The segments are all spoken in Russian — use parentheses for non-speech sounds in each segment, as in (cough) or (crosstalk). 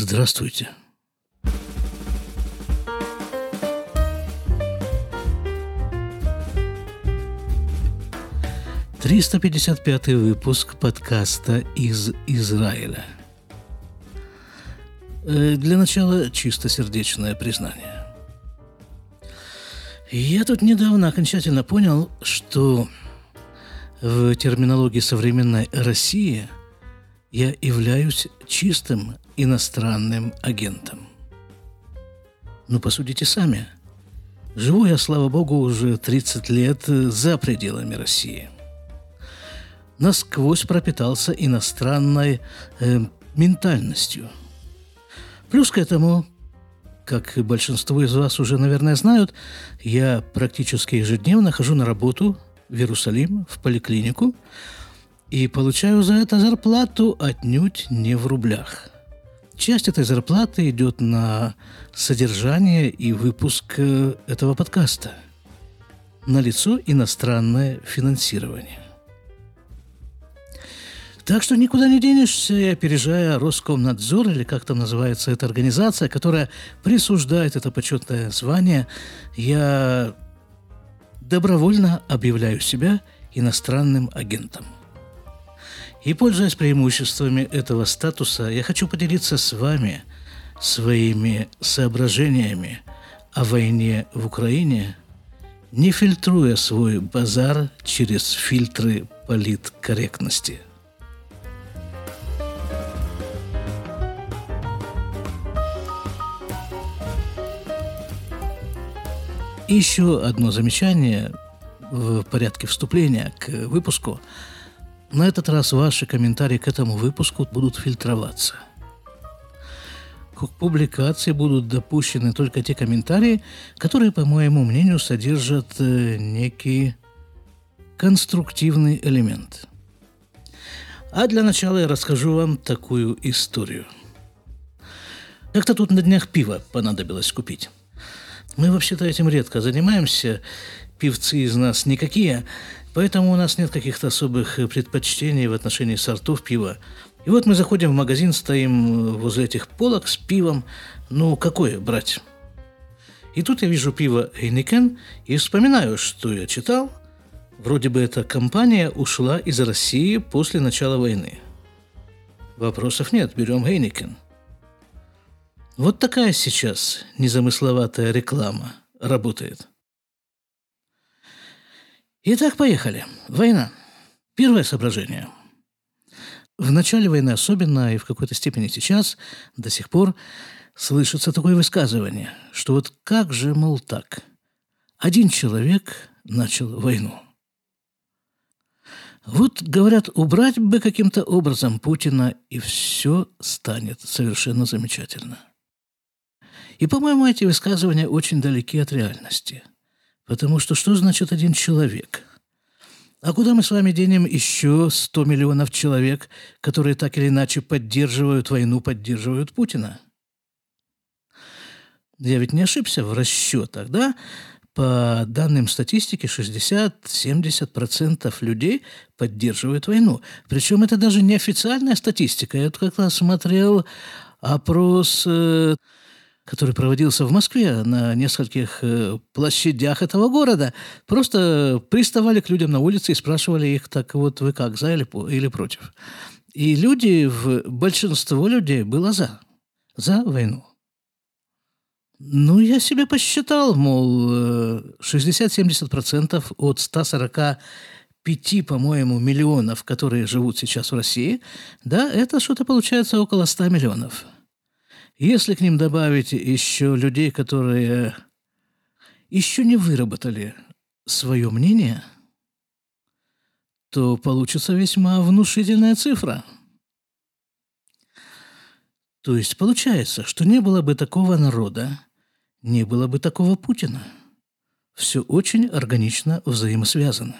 Здравствуйте. Триста пятьдесят пятый выпуск подкаста из Израиля. Э, для начала чистосердечное признание. Я тут недавно окончательно понял, что в терминологии современной России я являюсь чистым иностранным агентом. Ну, посудите сами. Живу я, слава богу, уже 30 лет за пределами России. Насквозь пропитался иностранной э, ментальностью. Плюс к этому, как большинство из вас уже, наверное, знают, я практически ежедневно хожу на работу в Иерусалим, в поликлинику, и получаю за это зарплату отнюдь не в рублях – Часть этой зарплаты идет на содержание и выпуск э, этого подкаста. На лицо иностранное финансирование. Так что никуда не денешься, и опережая Роскомнадзор, или как там называется эта организация, которая присуждает это почетное звание, я добровольно объявляю себя иностранным агентом. И, пользуясь преимуществами этого статуса, я хочу поделиться с вами своими соображениями о войне в Украине, не фильтруя свой базар через фильтры политкорректности. И еще одно замечание в порядке вступления к выпуску – на этот раз ваши комментарии к этому выпуску будут фильтроваться. К публикации будут допущены только те комментарии, которые, по моему мнению, содержат э, некий конструктивный элемент. А для начала я расскажу вам такую историю. Как-то тут на днях пиво понадобилось купить. Мы вообще-то этим редко занимаемся, певцы из нас никакие, Поэтому у нас нет каких-то особых э, предпочтений в отношении сортов пива. И вот мы заходим в магазин, стоим э, возле этих полок с пивом. Ну, какое брать? И тут я вижу пиво Heineken и вспоминаю, что я читал. Вроде бы эта компания ушла из России после начала войны. Вопросов нет, берем Heineken. Вот такая сейчас незамысловатая реклама работает. Итак, поехали. Война. Первое соображение. В начале войны особенно, и в какой-то степени сейчас, до сих пор, слышится такое высказывание, что вот как же, мол, так? Один человек начал войну. Вот, говорят, убрать бы каким-то образом Путина, и все станет совершенно замечательно. И, по-моему, эти высказывания очень далеки от реальности – Потому что что значит один человек? А куда мы с вами денем еще 100 миллионов человек, которые так или иначе поддерживают войну, поддерживают Путина? Я ведь не ошибся в расчетах, да? По данным статистики, 60-70% людей поддерживают войну. Причем это даже не официальная статистика. Я как раз смотрел опрос э, который проводился в Москве на нескольких э, площадях этого города, просто приставали к людям на улице и спрашивали их, так вот вы как, за или, или против? И люди, в, большинство людей было за, за войну. Ну, я себе посчитал, мол, 60-70% э, от 145, по-моему, миллионов, которые живут сейчас в России, да, это что-то получается около 100 миллионов – если к ним добавить еще людей, которые еще не выработали свое мнение, то получится весьма внушительная цифра. То есть получается, что не было бы такого народа, не было бы такого Путина. Все очень органично взаимосвязано.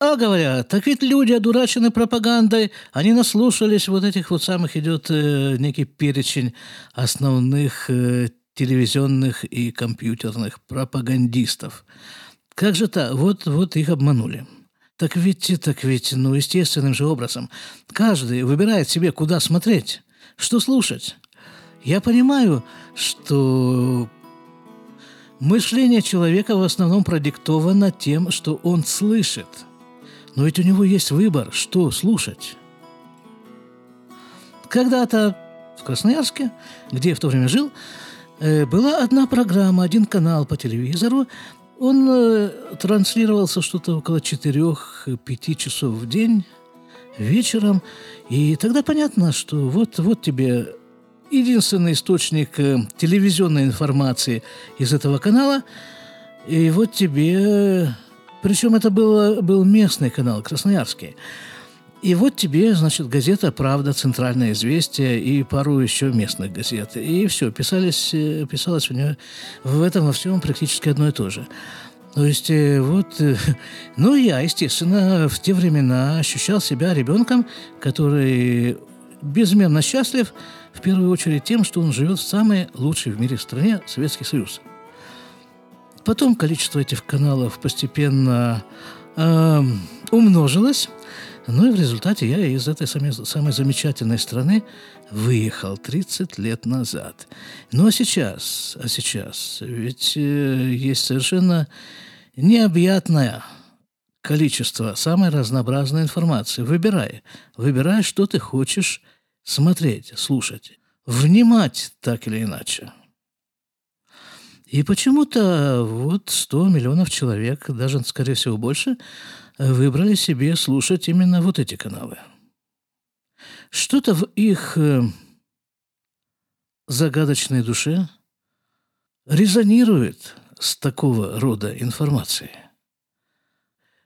А говорят, так ведь люди одурачены пропагандой, они наслушались вот этих вот самых, идет э, некий перечень основных э, телевизионных и компьютерных пропагандистов. Как же так? Вот, вот их обманули. Так ведь, так ведь, ну, естественным же образом. Каждый выбирает себе, куда смотреть. Что слушать? Я понимаю, что мышление человека в основном продиктовано тем, что он слышит. Но ведь у него есть выбор, что слушать. Когда-то в Красноярске, где я в то время жил, э, была одна программа, один канал по телевизору. Он э, транслировался что-то около 4-5 часов в день вечером. И тогда понятно, что вот, вот тебе единственный источник э, телевизионной информации из этого канала. И вот тебе... Причем это было, был местный канал, красноярский. И вот тебе, значит, газета «Правда», «Центральное известие» и пару еще местных газет. И все, писались, э, писалось у нее в этом во всем практически одно и то же. То есть э, вот, э, (laughs) ну я, естественно, в те времена ощущал себя ребенком, который безмерно счастлив, в первую очередь тем, что он живет в самой лучшей в мире стране Советский Союз. Потом количество этих каналов постепенно э, умножилось, ну и в результате я из этой самой, самой замечательной страны выехал 30 лет назад. Ну а сейчас, а сейчас, ведь э, есть совершенно необъятное количество самой разнообразной информации. Выбирай. Выбирай, что ты хочешь смотреть, слушать, внимать так или иначе. И почему-то вот 100 миллионов человек, даже, скорее всего, больше, выбрали себе слушать именно вот эти каналы. Что-то в их э, загадочной душе резонирует с такого рода информацией.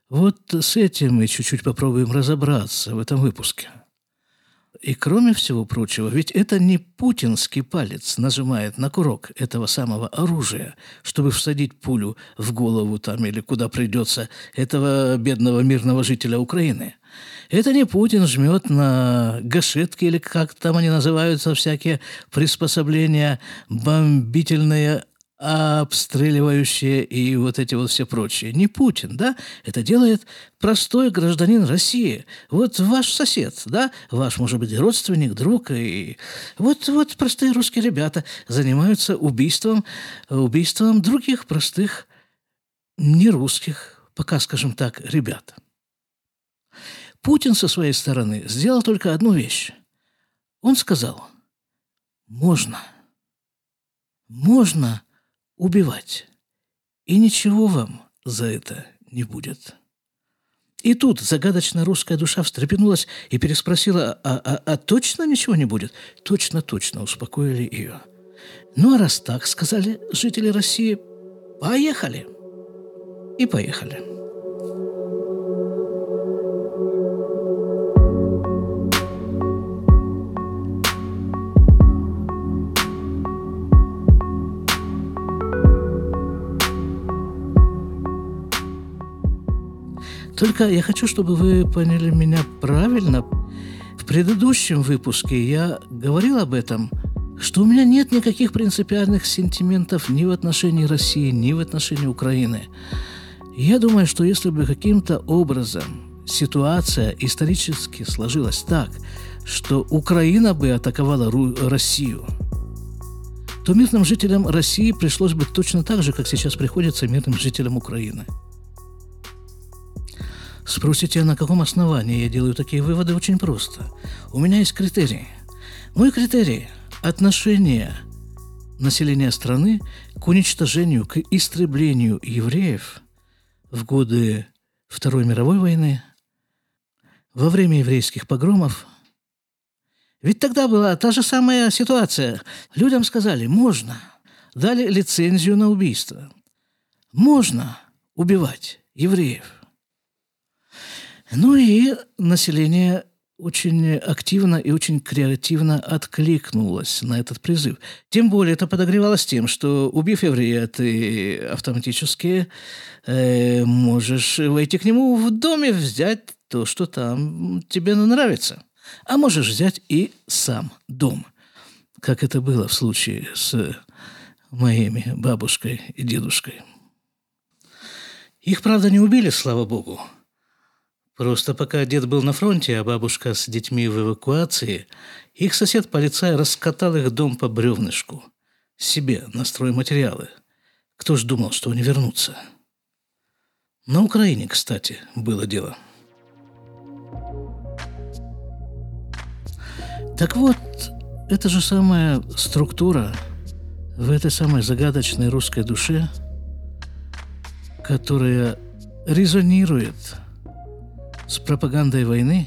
Вот с этим мы чуть-чуть попробуем разобраться в этом выпуске – и кроме всего прочего, ведь это не путинский палец нажимает на курок этого самого оружия, чтобы всадить пулю в голову там или куда придется этого бедного мирного жителя Украины. Это не Путин жмет на гашетки или как там они называются, всякие приспособления бомбительные обстреливающие и вот эти вот все прочие. Не Путин, да? Это делает простой гражданин России. Вот ваш сосед, да? Ваш, может быть, родственник, друг. И вот, вот простые русские ребята занимаются убийством, убийством других простых нерусских, пока, скажем так, ребят. Путин со своей стороны сделал только одну вещь. Он сказал, можно, можно убивать. И ничего вам за это не будет. И тут загадочная русская душа встрепенулась и переспросила, а, а, а точно ничего не будет? Точно, точно, успокоили ее. Ну а раз так, сказали жители России, поехали. И поехали. Только я хочу, чтобы вы поняли меня правильно. В предыдущем выпуске я говорил об этом, что у меня нет никаких принципиальных сентиментов ни в отношении России, ни в отношении Украины. Я думаю, что если бы каким-то образом ситуация исторически сложилась так, что Украина бы атаковала Россию, то мирным жителям России пришлось бы точно так же, как сейчас приходится мирным жителям Украины – Спросите, на каком основании я делаю такие выводы? Очень просто. У меня есть критерии. Мой критерий – отношение населения страны к уничтожению, к истреблению евреев в годы Второй мировой войны, во время еврейских погромов. Ведь тогда была та же самая ситуация. Людям сказали «можно», дали лицензию на убийство. Можно убивать евреев – ну и население очень активно и очень креативно откликнулось на этот призыв. Тем более это подогревалось тем, что убив еврея, ты автоматически э, можешь войти к нему в доме, взять то, что там тебе нравится. А можешь взять и сам дом, как это было в случае с моими бабушкой и дедушкой. Их, правда, не убили, слава богу. Просто пока дед был на фронте, а бабушка с детьми в эвакуации, их сосед-полицай раскатал их дом по бревнышку. Себе на стройматериалы. Кто ж думал, что они вернутся? На Украине, кстати, было дело. Так вот, эта же самая структура в этой самой загадочной русской душе, которая резонирует с пропагандой войны,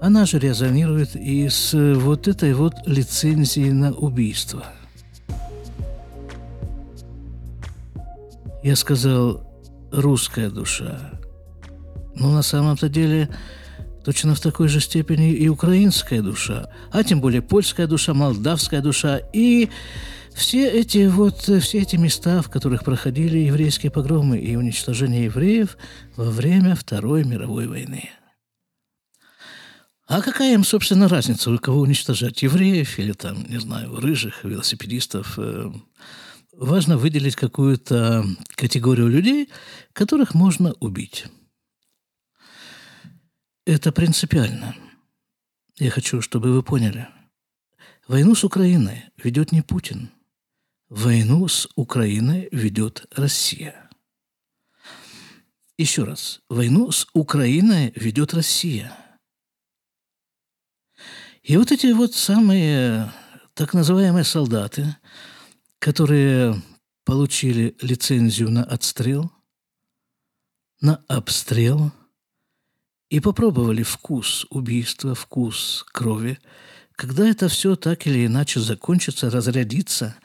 она же резонирует и с вот этой вот лицензией на убийство. Я сказал «русская душа». Но на самом-то деле точно в такой же степени и украинская душа, а тем более польская душа, молдавская душа и все эти вот, все эти места, в которых проходили еврейские погромы и уничтожение евреев во время Второй мировой войны. А какая им, собственно, разница, у кого уничтожать, евреев или там, не знаю, рыжих, велосипедистов? Э, важно выделить какую-то категорию людей, которых можно убить. Это принципиально. Я хочу, чтобы вы поняли. Войну с Украиной ведет не Путин. Войну с Украиной ведет Россия. Еще раз. Войну с Украиной ведет Россия. И вот эти вот самые так называемые солдаты, которые получили лицензию на отстрел, на обстрел – и попробовали вкус убийства, вкус крови, когда это все так или иначе закончится, разрядится,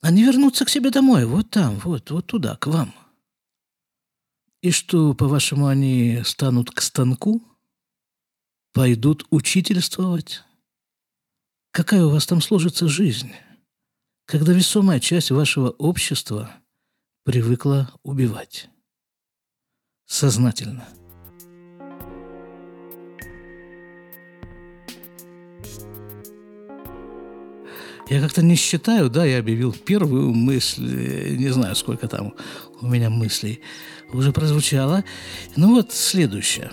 они вернутся к себе домой, вот там, вот, вот туда, к вам. И что, по-вашему, они станут к станку? Пойдут учительствовать? Какая у вас там сложится жизнь, когда весомая часть вашего общества привыкла убивать? Сознательно – Я как-то не считаю, да, я объявил первую мысль, не знаю, сколько там у меня мыслей уже прозвучало. Ну вот следующее.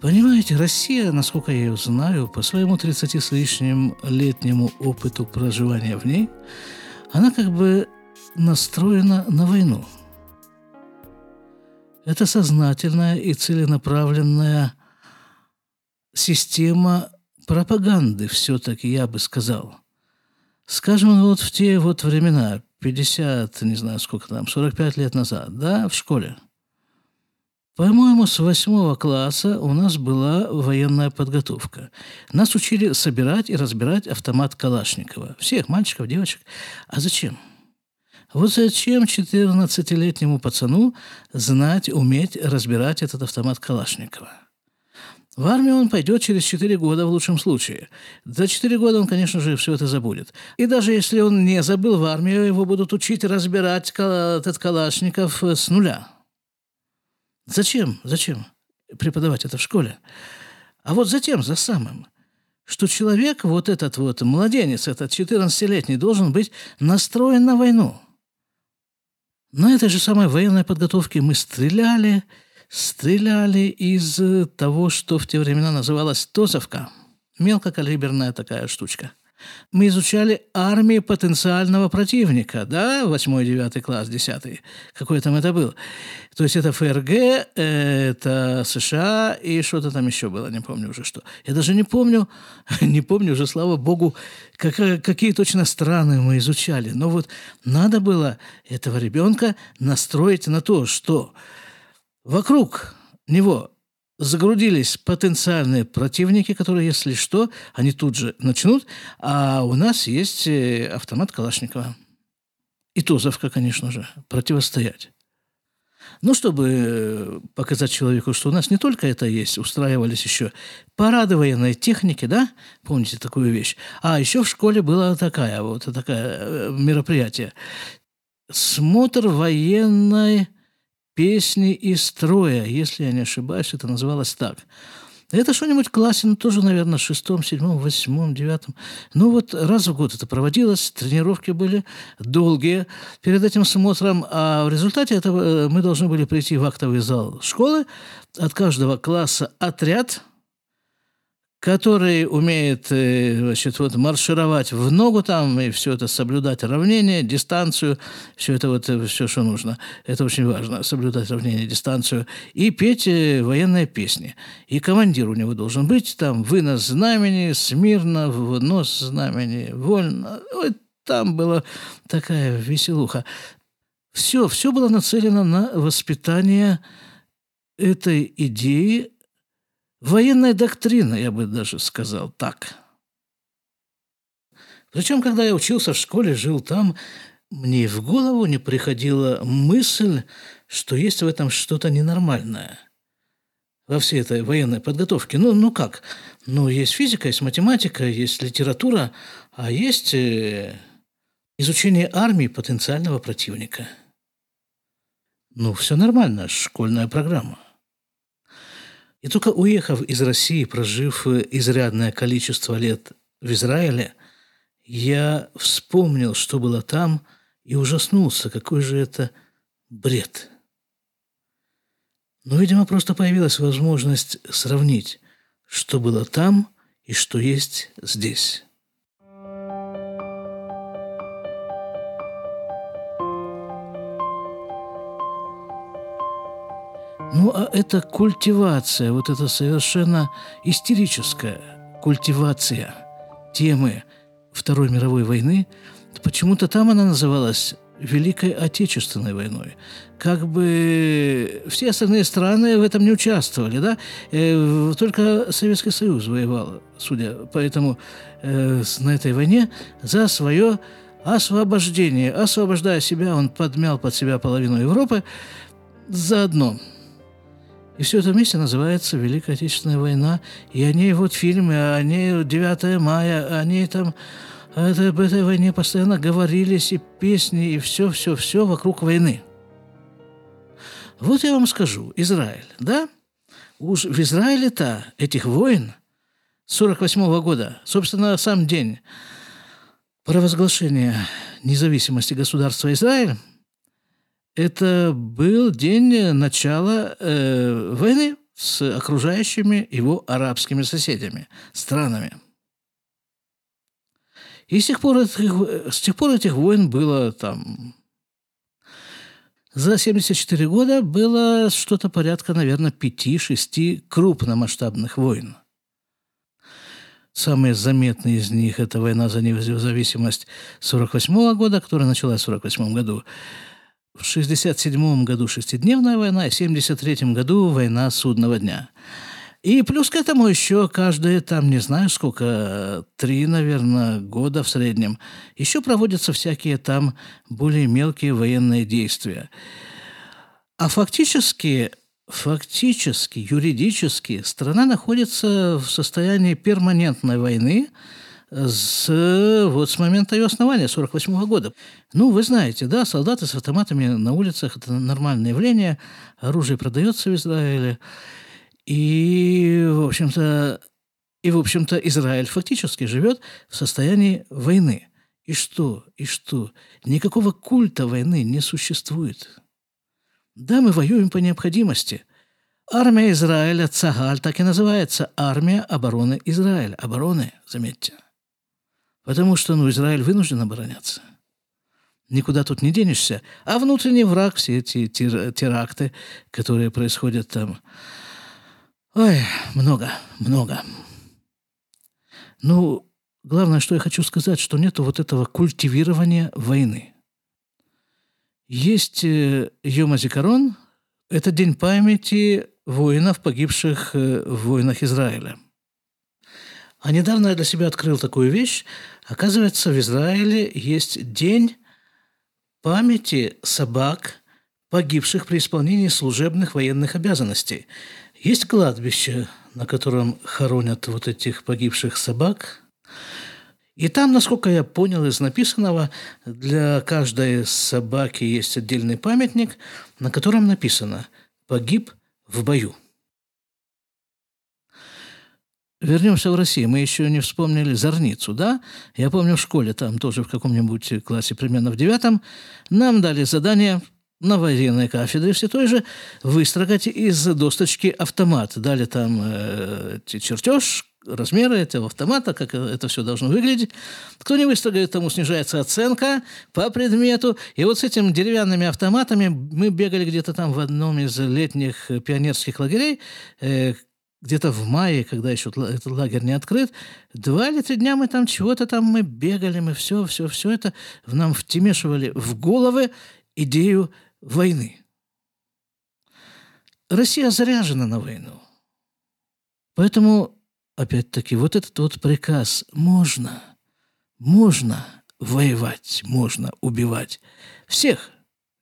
Понимаете, Россия, насколько я ее знаю, по своему 30 с лишним летнему опыту проживания в ней, она как бы настроена на войну. Это сознательная и целенаправленная система пропаганды все-таки, я бы сказал. Скажем, вот в те вот времена, 50, не знаю, сколько там, 45 лет назад, да, в школе. По-моему, с восьмого класса у нас была военная подготовка. Нас учили собирать и разбирать автомат Калашникова. Всех, мальчиков, девочек. А зачем? Вот зачем 14-летнему пацану знать, уметь разбирать этот автомат Калашникова? В армию он пойдет через 4 года в лучшем случае. За 4 года он, конечно же, все это забудет. И даже если он не забыл в армию, его будут учить разбирать этот Калашников с нуля. Зачем? Зачем преподавать это в школе? А вот затем, за самым, что человек, вот этот вот младенец, этот 14-летний, должен быть настроен на войну. На этой же самой военной подготовке мы стреляли из э, того, что в те времена называлось «Тозовка». Мелкокалиберная такая штучка. Мы изучали армии потенциального противника, да, 8-9 класс, 10 какой там это был. То есть это ФРГ, это США и что-то там еще было, не помню уже что. Я даже не помню, (laughs) не помню уже, слава богу, как, какие точно страны мы изучали. Но вот надо было этого ребенка настроить на то, что Вокруг него загрудились потенциальные противники, которые, если что, они тут же начнут, а у нас есть э, автомат Калашникова. И Тузовка, конечно же, противостоять. Ну, чтобы э, показать человеку, что у нас не только это есть, устраивались еще парады военной техники, да, помните такую вещь, а еще в школе было такая вот такое э, мероприятие. Смотр военной песни из строя, если я не ошибаюсь, это называлось так. Это что-нибудь в классе, ну, тоже, наверное, шестом, седьмом, восьмом, девятом. Ну, вот раз в год это проводилось, тренировки были долгие перед этим смотром, а в результате этого э, мы должны были прийти в актовый зал школы, от каждого класса отряд – который умеет э, значит, вот, маршировать в ногу там и все это соблюдать равнение, дистанцию, все это вот э, все, что нужно. Это очень важно, соблюдать равнение, дистанцию и петь э, военные песни. И командир у него должен быть там вынос знамени, смирно, внос знамени, вольно. Вот там была такая веселуха. Все, все было нацелено на воспитание этой идеи Военная доктрина, я бы даже сказал так. Причем, когда я учился в школе, жил там, мне в голову не приходила мысль, что есть в этом что-то ненормальное во всей этой военной подготовке. Ну, ну как? Ну, есть физика, есть математика, есть литература, а есть э, изучение армии потенциального противника. Ну, все нормально, школьная программа – и только уехав из России, прожив изрядное количество лет в Израиле, я вспомнил, что было там, и ужаснулся, какой же это бред. Но, видимо, просто появилась возможность сравнить, что было там и что есть здесь. Ну, а это культивация, вот это совершенно истерическая культивация темы Второй мировой войны. Почему-то там она называлась Великой Отечественной войной. Как бы все остальные страны в этом не участвовали, да? Э, только Советский Союз воевал, судя по этому, э, на этой войне за свое освобождение. Освобождая себя, он подмял под себя половину Европы заодно – и все это вместе называется Великая Отечественная война. И о ней вот фильмы, о ней 9 мая, о ней там это, об этой войне постоянно говорились, и песни, и все-все-все вокруг войны. Вот я вам скажу, Израиль, да? Уж в Израиле-то этих войн 48 -го года, собственно, сам день провозглашения независимости государства Израиль – это был день начала э, войны с окружающими его арабскими соседями, странами. И с тех пор этих, с тех пор этих войн было там... За 74 года было что-то порядка, наверное, 5-6 крупномасштабных войн. Самые заметные из них – это война за независимость 1948 года, которая началась в 1948 году, в 67 году шестидневная война, и в 73 году война судного дня. И плюс к этому еще каждые, там, не знаю сколько, три, наверное, года в среднем, еще проводятся всякие там более мелкие военные действия. А фактически, фактически, юридически страна находится в состоянии перманентной войны – с, вот с момента ее основания, 48 года. Ну, вы знаете, да, солдаты с автоматами на улицах – это нормальное явление. Оружие продается в Израиле. И, в общем-то, и, в общем-то, Израиль фактически живет в состоянии войны. И что? И что? Никакого культа войны не существует. Да, мы воюем по необходимости. Армия Израиля, Цагаль, так и называется. Армия обороны Израиля. Обороны, заметьте. Потому что, ну, Израиль вынужден обороняться. Никуда тут не денешься. А внутренний враг, все эти теракты, которые происходят там, ой, много, много. Ну, главное, что я хочу сказать, что нет вот этого культивирования войны. Есть э, Йома Зикарон, это день памяти воинов, погибших э, в войнах Израиля – а недавно я для себя открыл такую вещь. Оказывается, в Израиле есть день памяти собак, погибших при исполнении служебных военных обязанностей. Есть кладбище, на котором хоронят вот этих погибших собак. И там, насколько я понял из написанного, для каждой собаки есть отдельный памятник, на котором написано «Погиб в бою». Вернемся в Россию. Мы еще не вспомнили Зорницу, да? Я помню в школе, там тоже в каком-нибудь классе, примерно в девятом, нам дали задание на военной кафедре все той же выстрогать из досточки автомат. Дали там э, чертеж, размеры этого автомата, как это все должно выглядеть. Кто не выстрогает, тому снижается оценка по предмету. И вот с этими деревянными автоматами мы бегали где-то там в одном из летних пионерских лагерей, э, где-то в мае, когда еще этот лагерь не открыт, два или три дня мы там чего-то там мы бегали, мы все, все, все это в нам втемешивали в головы идею войны. Россия заряжена на войну. Поэтому, опять-таки, вот этот вот приказ можно, можно воевать, можно убивать всех,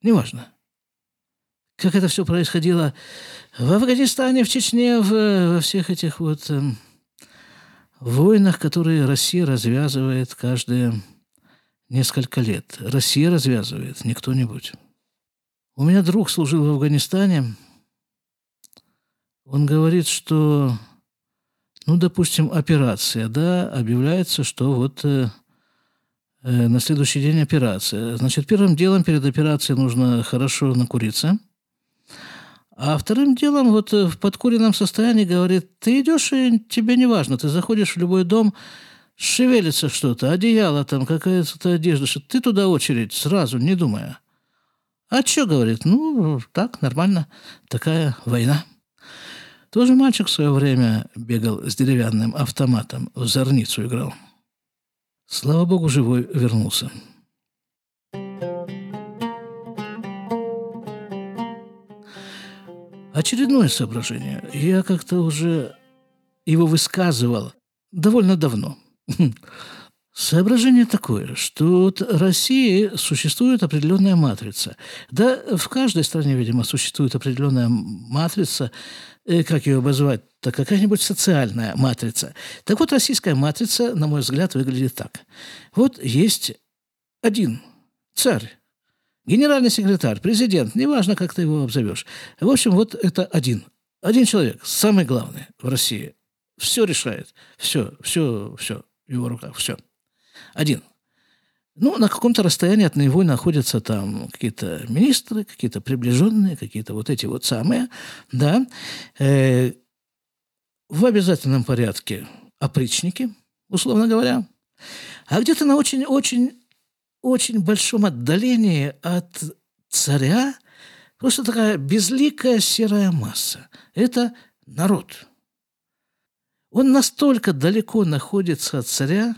неважно. Как это все происходило в Афганистане, в Чечне, в, во всех этих вот э, войнах, которые Россия развязывает каждые несколько лет. Россия развязывает, не кто-нибудь. У меня друг служил в Афганистане. Он говорит, что, ну, допустим, операция, да, объявляется, что вот э, э, на следующий день операция. Значит, первым делом перед операцией нужно хорошо накуриться. А вторым делом, вот э, в подкуренном состоянии, говорит, ты идешь, и тебе не важно, ты заходишь в любой дом, шевелится что-то, одеяло там, какая-то одежда, что ты туда очередь, сразу, не думая. А что, говорит, ну, так, нормально, такая война. Тоже мальчик в свое время бегал с деревянным автоматом, в зорницу играл. Слава богу, живой вернулся. Очередное соображение. Я как-то уже его высказывал довольно давно. (laughs) Соображение такое, что в России существует определенная матрица. Да, в каждой стране, видимо, существует определенная матрица, э, как ее обозвать, так какая-нибудь социальная матрица. Так вот, российская матрица, на мой взгляд, выглядит так. Вот есть один царь, генеральный секретарь, президент, неважно, как ты его обзовешь. В общем, вот это один. Один человек, самый главный в России. Все решает. Все, все, все в его руках, все. Один. Ну, на каком-то расстоянии от него находятся там какие-то министры, какие-то приближенные, какие-то вот эти вот самые, да, э, в обязательном порядке опричники, условно говоря, а где-то на очень-очень очень большом отдалении от царя просто такая безликая серая масса. Это народ. Он настолько далеко находится от царя,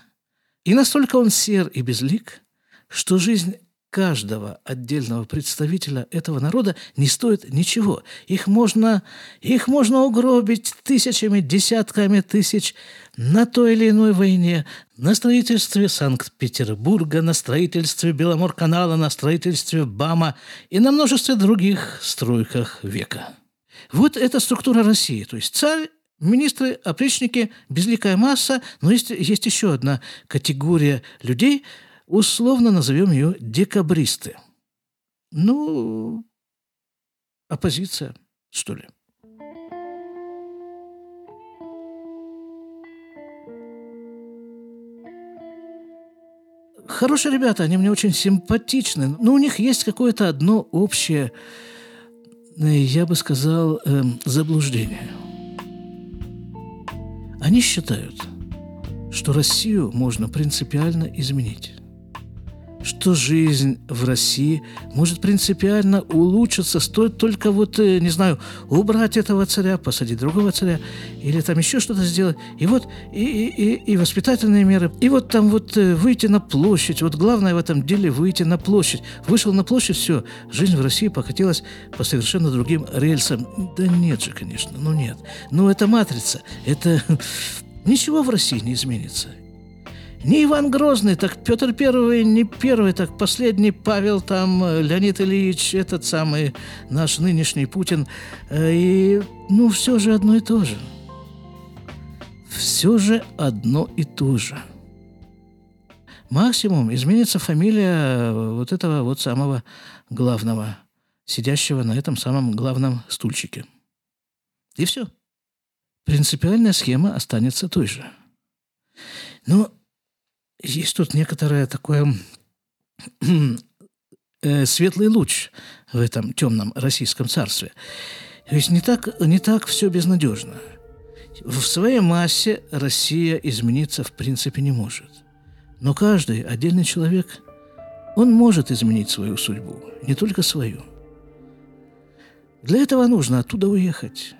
и настолько он сер и безлик, что жизнь каждого отдельного представителя этого народа не стоит ничего. Их можно, их можно угробить тысячами, десятками тысяч на той или иной войне, на строительстве Санкт-Петербурга, на строительстве Беломорканала, на строительстве БАМа и на множестве других стройках века. Вот эта структура России. То есть царь Министры, опричники, безликая масса, но есть, есть еще одна категория людей, условно назовем ее декабристы. Ну, оппозиция, что ли. Хорошие ребята, они мне очень симпатичны, но у них есть какое-то одно общее, э, я бы сказал, эм, заблуждение – они считают, что Россию можно принципиально изменить что жизнь в России может принципиально улучшиться, стоит только вот, э, не знаю, убрать этого царя, посадить другого царя, или там еще что-то сделать. И вот и, и, и воспитательные меры, и вот там вот э, выйти на площадь. Вот главное в этом деле выйти на площадь. Вышел на площадь, все, жизнь в России покатилась по совершенно другим рельсам. Да нет же, конечно, ну нет. Ну это матрица, это... (laughs) Ничего в России не изменится. Не Иван Грозный, так Петр Первый, не первый, так последний Павел, там э, Леонид Ильич, этот самый наш нынешний Путин. Э, и, ну, все же одно и то же. Все же одно и то же. Максимум изменится фамилия э, вот этого вот самого главного, сидящего на этом самом главном стульчике. И все. принципиальная схема останется той же. Но есть тут некоторое такое (clears throat) э, светлый луч в этом темном российском царстве. Есть не так, не так все безнадежно. В своей массе Россия измениться в принципе не может. Но каждый отдельный человек, он может изменить свою судьбу, не только свою. Для этого нужно оттуда уехать.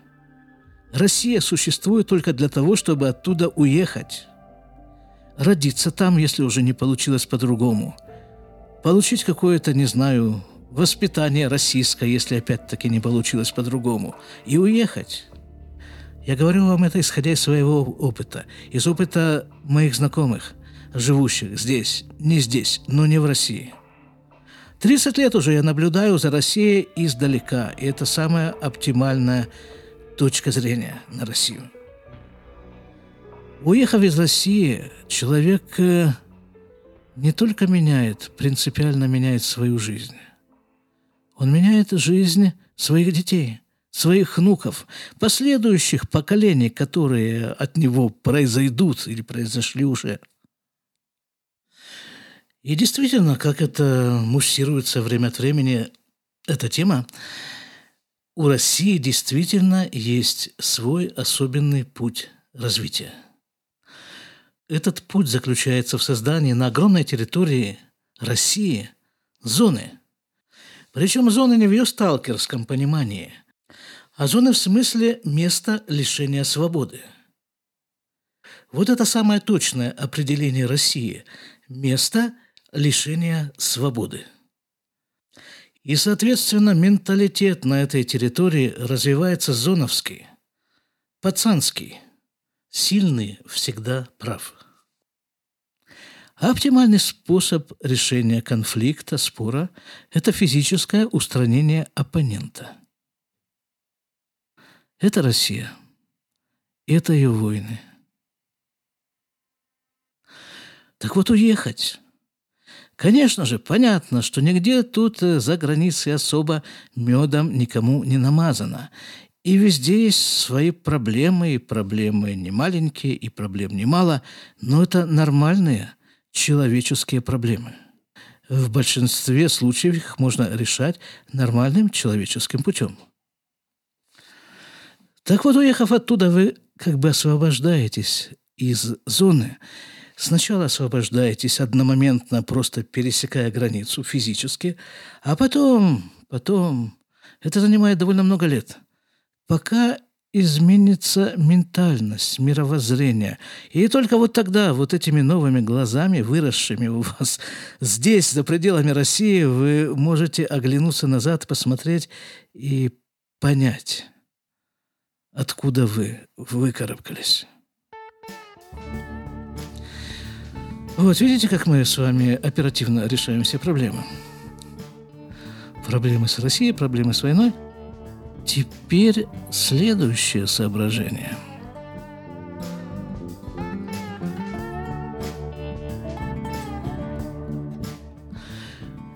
Россия существует только для того, чтобы оттуда уехать. Родиться там, если уже не получилось по-другому. Получить какое-то, не знаю, воспитание российское, если опять-таки не получилось по-другому. И уехать. Я говорю вам это, исходя из своего опыта, из опыта моих знакомых, живущих здесь, не здесь, но не в России. 30 лет уже я наблюдаю за Россией издалека, и это самая оптимальная точка зрения на Россию. Уехав из России, человек э, не только меняет, принципиально меняет свою жизнь. Он меняет жизнь своих детей, своих внуков, последующих поколений, которые от него произойдут или произошли уже. И действительно, как это муссируется время от времени, эта тема, у России действительно есть свой особенный путь развития. Этот путь заключается в создании на огромной территории России зоны. Причем зоны не в ее сталкерском понимании, а зоны в смысле места лишения свободы. Вот это самое точное определение России – место лишения свободы. И, соответственно, менталитет на этой территории развивается зоновский, пацанский. Сильный всегда прав. Оптимальный способ решения конфликта, спора – это физическое устранение оппонента. Это Россия. Это ее войны. Так вот, уехать – Конечно же, понятно, что нигде тут э, за границей особо медом никому не намазано. И везде есть свои проблемы, и проблемы не маленькие, и проблем немало, но это нормальные человеческие проблемы. В большинстве случаев их можно решать нормальным человеческим путем. Так вот, уехав оттуда, вы как бы освобождаетесь из зоны, Сначала освобождаетесь одномоментно, просто пересекая границу физически, а потом, потом, это занимает довольно много лет, пока изменится ментальность, мировоззрение. И только вот тогда, вот этими новыми глазами, выросшими у вас здесь, за пределами России, вы можете оглянуться назад, посмотреть и понять, откуда вы выкарабкались. Вот видите, как мы с вами оперативно решаем все проблемы. Проблемы с Россией, проблемы с войной. Теперь следующее соображение.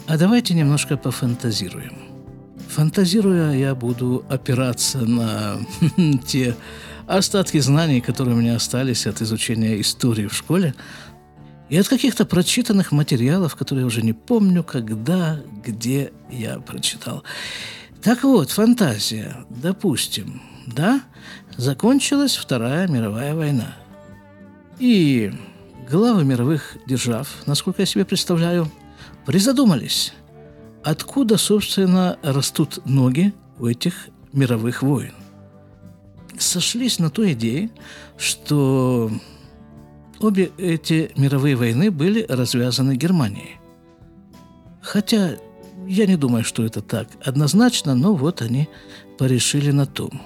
А давайте немножко пофантазируем. Фантазируя, я буду опираться на (laughs) те остатки знаний, которые у меня остались от изучения истории в школе, и от каких-то прочитанных материалов, которые я уже не помню, когда, где я прочитал. Так вот, фантазия, допустим, да, закончилась Вторая мировая война. И главы мировых держав, насколько я себе представляю, призадумались, откуда, собственно, растут ноги у этих мировых войн. Сошлись на той идее, что Обе эти мировые войны были развязаны Германией. Хотя я не думаю, что это так однозначно, но вот они порешили на том.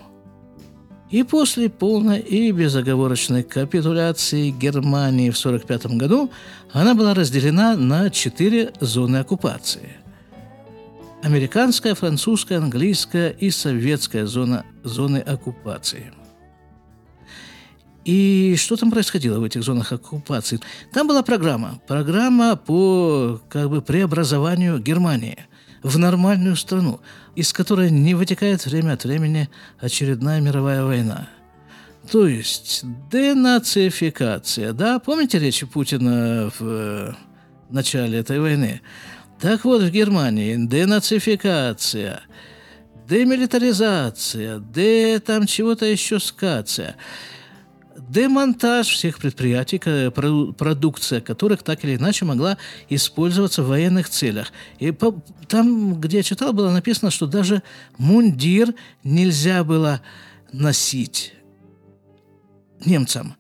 И после полной и безоговорочной капитуляции Германии в 1945 году она была разделена на четыре зоны оккупации. Американская, французская, английская и советская зона, зоны оккупации – и что там происходило в этих зонах оккупации? Там была программа. Программа по как бы, преобразованию Германии в нормальную страну, из которой не вытекает время от времени очередная мировая война. То есть денацификация, да? Помните речи Путина в э, начале этой войны? Так вот, в Германии денацификация, демилитаризация, де там чего-то еще скация – демонтаж всех предприятий, продукция которых так или иначе могла использоваться в военных целях. И по, там, где я читал, было написано, что даже мундир нельзя было носить немцам.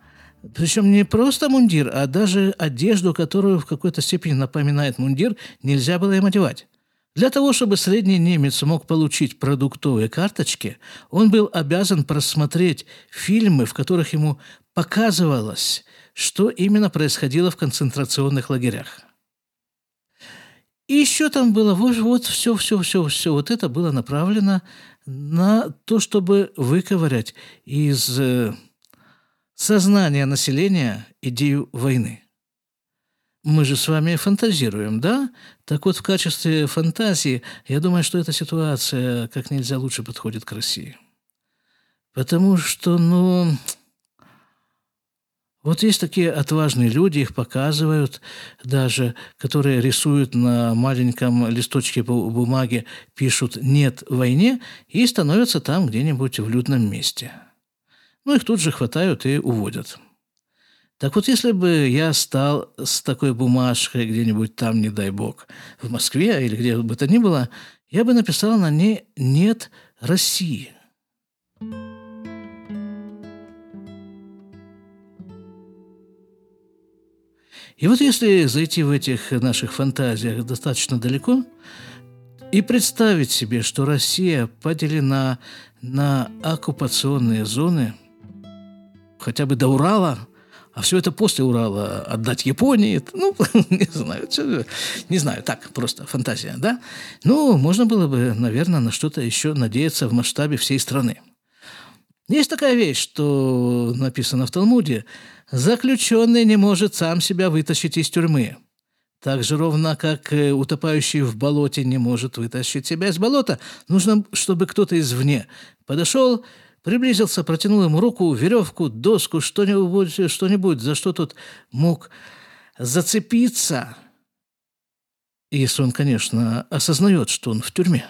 Причем не просто мундир, а даже одежду, которую в какой-то степени напоминает мундир, нельзя было им одевать. Для того, чтобы средний немец мог получить продуктовые карточки, он был обязан просмотреть фильмы, в которых ему показывалось, что именно происходило в концентрационных лагерях. И еще там было вот, вот все, все, все, все. Вот это было направлено на то, чтобы выковырять из э, сознания населения идею войны – мы же с вами фантазируем, да? Так вот, в качестве фантазии, я думаю, что эта ситуация как нельзя лучше подходит к России. Потому что, ну, вот есть такие отважные люди, их показывают даже, которые рисуют на маленьком листочке бумаги, пишут «нет войне» и становятся там где-нибудь в людном месте. Ну, их тут же хватают и уводят. Так вот, если бы я стал с такой бумажкой где-нибудь там, не дай бог, в Москве или где бы то ни было, я бы написал на ней «Нет России». И вот если зайти в этих наших фантазиях достаточно далеко и представить себе, что Россия поделена на оккупационные зоны, хотя бы до Урала – а все это после Урала отдать Японии, ну, (laughs) не знаю, не знаю, так, просто фантазия, да? Ну, можно было бы, наверное, на что-то еще надеяться в масштабе всей страны. Есть такая вещь, что написано в Талмуде, «Заключенный не может сам себя вытащить из тюрьмы». Так же ровно, как э, утопающий в болоте не может вытащить себя из болота, нужно, чтобы кто-то извне подошел, Приблизился, протянул ему руку, веревку, доску, что-нибудь, что-нибудь, за что тот мог зацепиться. Если он, конечно, осознает, что он в тюрьме.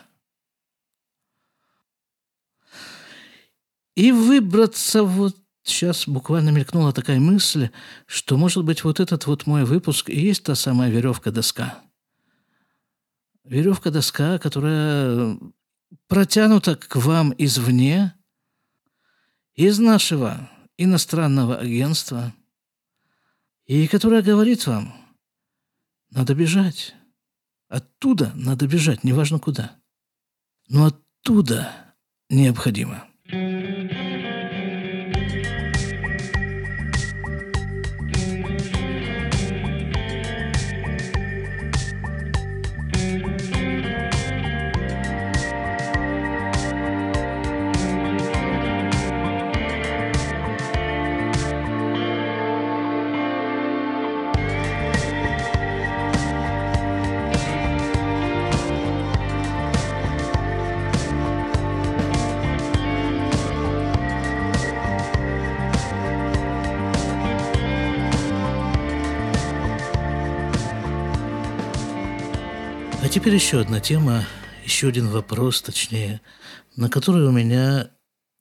И выбраться вот сейчас буквально мелькнула такая мысль, что, может быть, вот этот вот мой выпуск и есть та самая веревка-доска. Веревка-доска, которая протянута к вам извне, из нашего иностранного агентства, и которая говорит вам, надо бежать. Оттуда надо бежать, неважно куда. Но оттуда необходимо. А теперь еще одна тема, еще один вопрос, точнее, на который у меня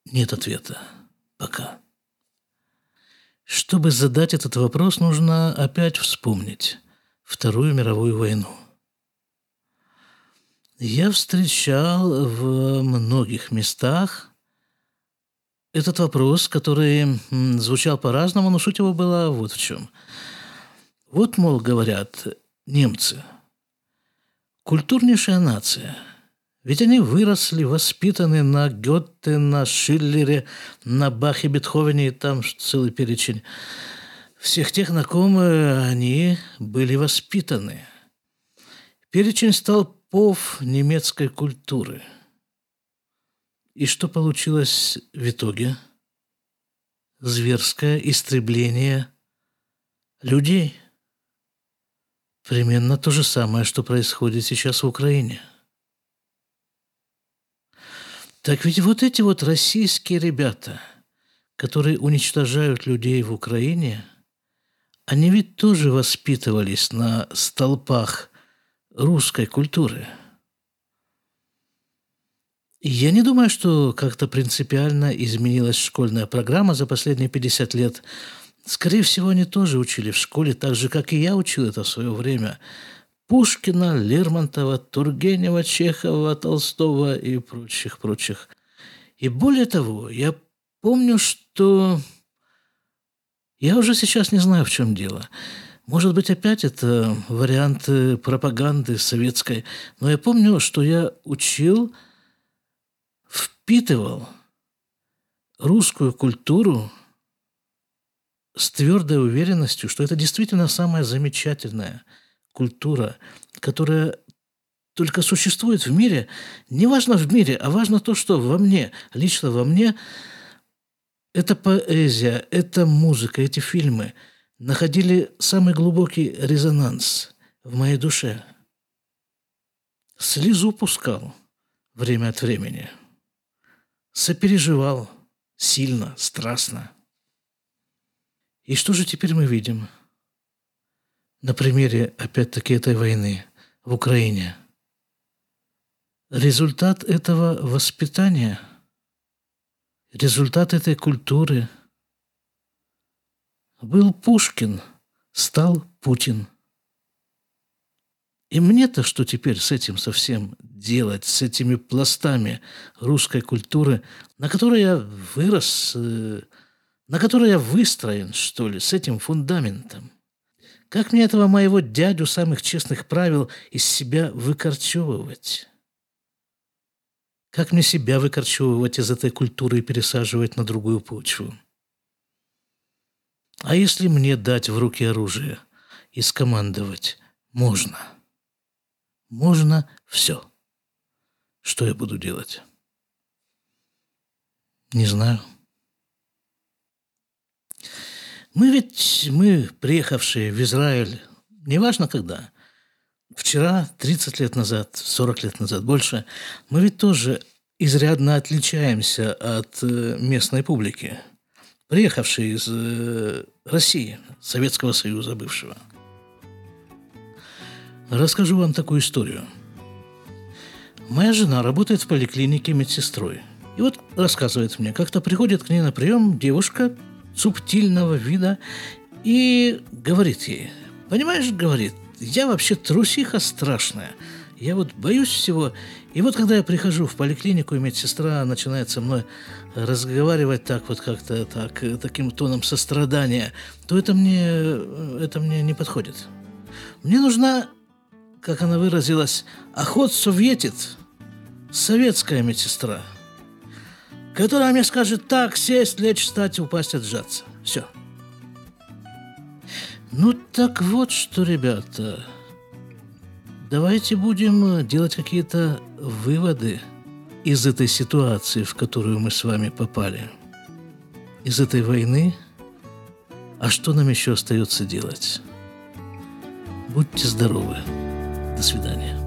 нет ответа пока. Чтобы задать этот вопрос, нужно опять вспомнить Вторую мировую войну. Я встречал в многих местах этот вопрос, который звучал по-разному, но суть его была вот в чем. Вот, мол, говорят немцы – Культурнейшая нация. Ведь они выросли, воспитаны на Гетте, на Шиллере, на Бахе, Бетховене, и там целый перечень. Всех тех, на ком э, они были воспитаны. Перечень столпов немецкой культуры. И что получилось в итоге? Зверское истребление людей – Примерно то же самое, что происходит сейчас в Украине. Так ведь вот эти вот российские ребята, которые уничтожают людей в Украине, они ведь тоже воспитывались на столпах русской культуры. Я не думаю, что как-то принципиально изменилась школьная программа за последние 50 лет. Скорее всего, они тоже учили в школе, так же, как и я учил это в свое время. Пушкина, Лермонтова, Тургенева, Чехова, Толстого и прочих-прочих. И более того, я помню, что... Я уже сейчас не знаю, в чем дело. Может быть, опять это вариант пропаганды советской. Но я помню, что я учил, впитывал русскую культуру с твердой уверенностью, что это действительно самая замечательная культура, которая только существует в мире, не важно в мире, а важно то, что во мне, лично во мне, эта поэзия, эта музыка, эти фильмы находили самый глубокий резонанс в моей душе. Слезу пускал время от времени. Сопереживал сильно, страстно. И что же теперь мы видим? На примере, опять-таки, этой войны в Украине – Результат этого воспитания, результат этой культуры был Пушкин, стал Путин. И мне-то что теперь с этим совсем делать, с этими пластами русской культуры, на которой я вырос, э, на которой я выстроен, что ли, с этим фундаментом? Как мне этого моего дядю самых честных правил из себя выкорчевывать? Как мне себя выкорчевывать из этой культуры и пересаживать на другую почву? А если мне дать в руки оружие и скомандовать «можно»? Можно все. Что я буду делать? Не знаю. Мы ведь, мы, приехавшие в Израиль, неважно когда, Вчера, 30 лет назад, 40 лет назад, больше, мы ведь тоже изрядно отличаемся от э, местной публики, приехавшей из э, России, Советского Союза бывшего. Расскажу вам такую историю. Моя жена работает в поликлинике медсестрой. И вот рассказывает мне, как-то приходит к ней на прием девушка субтильного вида и говорит ей, понимаешь, говорит, я вообще трусиха страшная. Я вот боюсь всего. И вот когда я прихожу в поликлинику, и медсестра начинает со мной разговаривать так вот как-то так, таким тоном сострадания, то это мне, это мне не подходит. Мне нужна, как она выразилась, охот советит, советская медсестра, которая мне скажет так, сесть, лечь, встать, упасть, отжаться. Все. Ну так вот что, ребята, давайте будем делать какие-то выводы из этой ситуации, в которую мы с вами попали, из этой войны. А что нам еще остается делать? Будьте здоровы. До свидания.